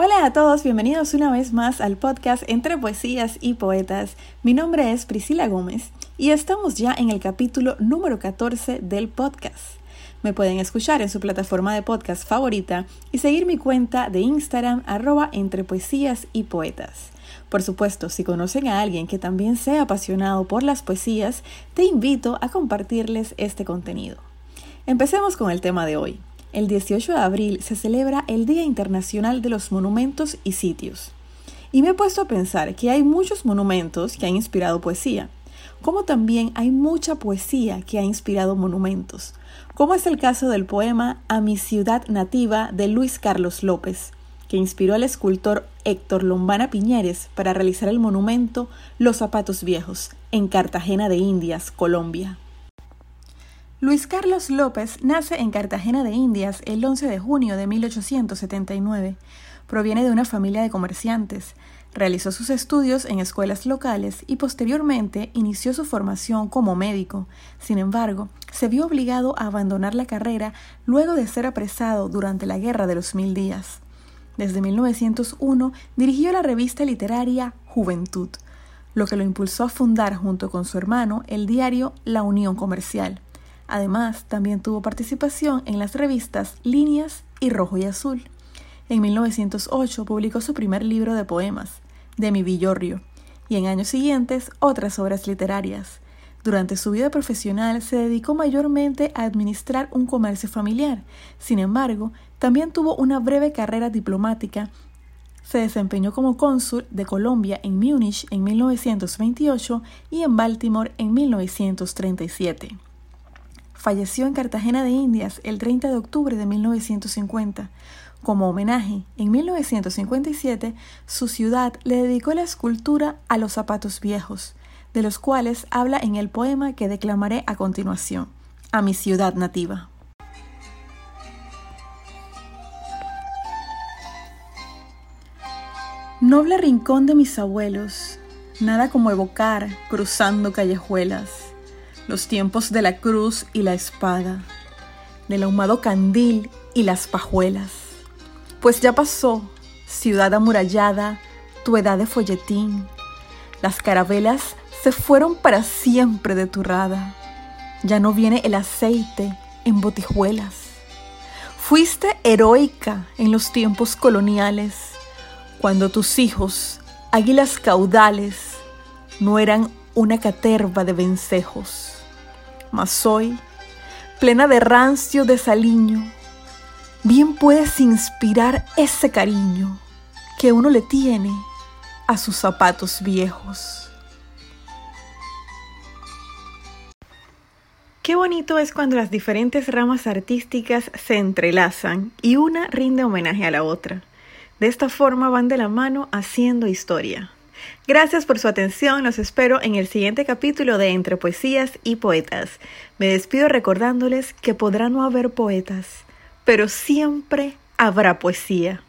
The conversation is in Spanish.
Hola a todos, bienvenidos una vez más al podcast Entre Poesías y Poetas. Mi nombre es Priscila Gómez y estamos ya en el capítulo número 14 del podcast. Me pueden escuchar en su plataforma de podcast favorita y seguir mi cuenta de Instagram arroba entre poesías y poetas. Por supuesto, si conocen a alguien que también sea apasionado por las poesías, te invito a compartirles este contenido. Empecemos con el tema de hoy. El 18 de abril se celebra el Día Internacional de los Monumentos y Sitios. Y me he puesto a pensar que hay muchos monumentos que han inspirado poesía, como también hay mucha poesía que ha inspirado monumentos, como es el caso del poema A mi ciudad nativa de Luis Carlos López, que inspiró al escultor Héctor Lombana Piñeres para realizar el monumento Los Zapatos Viejos, en Cartagena de Indias, Colombia. Luis Carlos López nace en Cartagena de Indias el 11 de junio de 1879. Proviene de una familia de comerciantes. Realizó sus estudios en escuelas locales y posteriormente inició su formación como médico. Sin embargo, se vio obligado a abandonar la carrera luego de ser apresado durante la Guerra de los Mil Días. Desde 1901 dirigió la revista literaria Juventud, lo que lo impulsó a fundar junto con su hermano el diario La Unión Comercial. Además, también tuvo participación en las revistas Líneas y Rojo y Azul. En 1908 publicó su primer libro de poemas, De mi Villorrio, y en años siguientes otras obras literarias. Durante su vida profesional se dedicó mayormente a administrar un comercio familiar. Sin embargo, también tuvo una breve carrera diplomática. Se desempeñó como cónsul de Colombia en Múnich en 1928 y en Baltimore en 1937. Falleció en Cartagena de Indias el 30 de octubre de 1950. Como homenaje, en 1957 su ciudad le dedicó la escultura a los zapatos viejos, de los cuales habla en el poema que declamaré a continuación, a mi ciudad nativa. Noble rincón de mis abuelos, nada como evocar cruzando callejuelas los tiempos de la cruz y la espada, del ahumado candil y las pajuelas. Pues ya pasó, ciudad amurallada, tu edad de folletín. Las carabelas se fueron para siempre de tu rada. Ya no viene el aceite en botijuelas. Fuiste heroica en los tiempos coloniales, cuando tus hijos, águilas caudales, no eran una caterva de vencejos mas hoy, plena de rancio desaliño, bien puedes inspirar ese cariño que uno le tiene a sus zapatos viejos. Qué bonito es cuando las diferentes ramas artísticas se entrelazan y una rinde homenaje a la otra. De esta forma van de la mano haciendo historia. Gracias por su atención, los espero en el siguiente capítulo de Entre Poesías y Poetas. Me despido recordándoles que podrá no haber poetas, pero siempre habrá poesía.